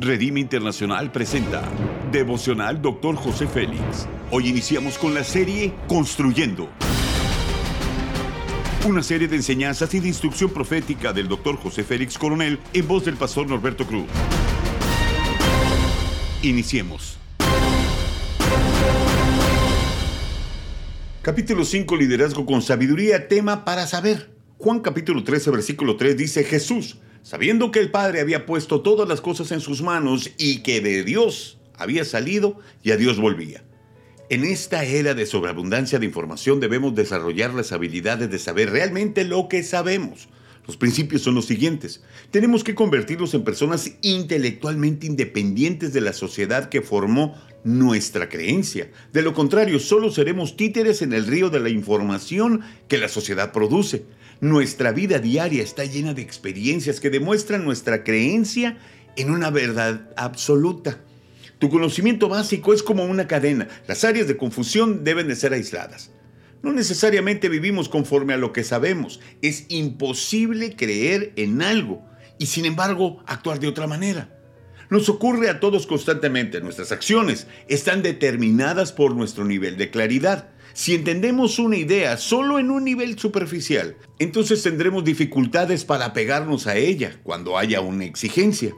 Redime Internacional presenta Devocional Dr. José Félix. Hoy iniciamos con la serie Construyendo. Una serie de enseñanzas y de instrucción profética del Dr. José Félix Coronel en voz del pastor Norberto Cruz. Iniciemos. Capítulo 5, Liderazgo con Sabiduría, tema para saber. Juan capítulo 13, versículo 3 dice, Jesús, sabiendo que el Padre había puesto todas las cosas en sus manos y que de Dios había salido y a Dios volvía. En esta era de sobreabundancia de información debemos desarrollar las habilidades de saber realmente lo que sabemos. Los principios son los siguientes. Tenemos que convertirnos en personas intelectualmente independientes de la sociedad que formó nuestra creencia. De lo contrario, solo seremos títeres en el río de la información que la sociedad produce. Nuestra vida diaria está llena de experiencias que demuestran nuestra creencia en una verdad absoluta. Tu conocimiento básico es como una cadena. Las áreas de confusión deben de ser aisladas. No necesariamente vivimos conforme a lo que sabemos. Es imposible creer en algo y sin embargo actuar de otra manera. Nos ocurre a todos constantemente. Nuestras acciones están determinadas por nuestro nivel de claridad. Si entendemos una idea solo en un nivel superficial, entonces tendremos dificultades para pegarnos a ella cuando haya una exigencia.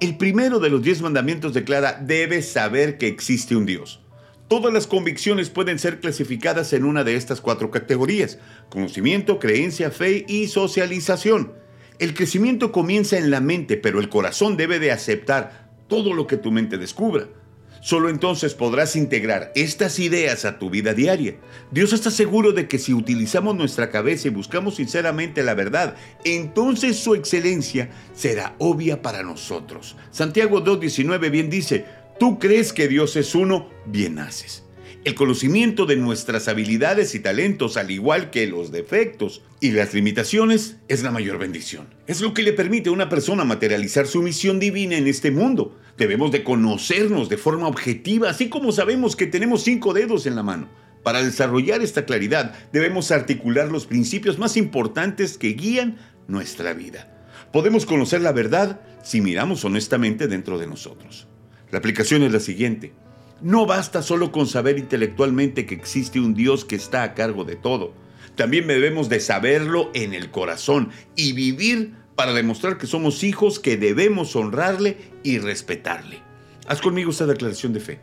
El primero de los diez mandamientos declara, debes saber que existe un Dios. Todas las convicciones pueden ser clasificadas en una de estas cuatro categorías, conocimiento, creencia, fe y socialización. El crecimiento comienza en la mente, pero el corazón debe de aceptar todo lo que tu mente descubra. Solo entonces podrás integrar estas ideas a tu vida diaria. Dios está seguro de que si utilizamos nuestra cabeza y buscamos sinceramente la verdad, entonces su excelencia será obvia para nosotros. Santiago 2.19 bien dice, tú crees que Dios es uno, bien haces. El conocimiento de nuestras habilidades y talentos, al igual que los defectos y las limitaciones, es la mayor bendición. Es lo que le permite a una persona materializar su misión divina en este mundo. Debemos de conocernos de forma objetiva, así como sabemos que tenemos cinco dedos en la mano. Para desarrollar esta claridad, debemos articular los principios más importantes que guían nuestra vida. Podemos conocer la verdad si miramos honestamente dentro de nosotros. La aplicación es la siguiente. No basta solo con saber intelectualmente que existe un Dios que está a cargo de todo. También debemos de saberlo en el corazón y vivir para demostrar que somos hijos que debemos honrarle y respetarle. Haz conmigo esta declaración de fe.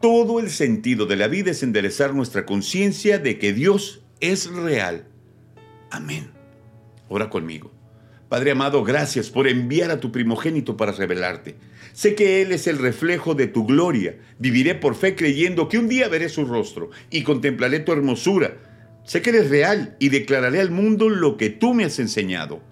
Todo el sentido de la vida es enderezar nuestra conciencia de que Dios es real. Amén. Ora conmigo. Padre amado, gracias por enviar a tu primogénito para revelarte. Sé que Él es el reflejo de tu gloria. Viviré por fe creyendo que un día veré su rostro y contemplaré tu hermosura. Sé que eres real y declararé al mundo lo que tú me has enseñado.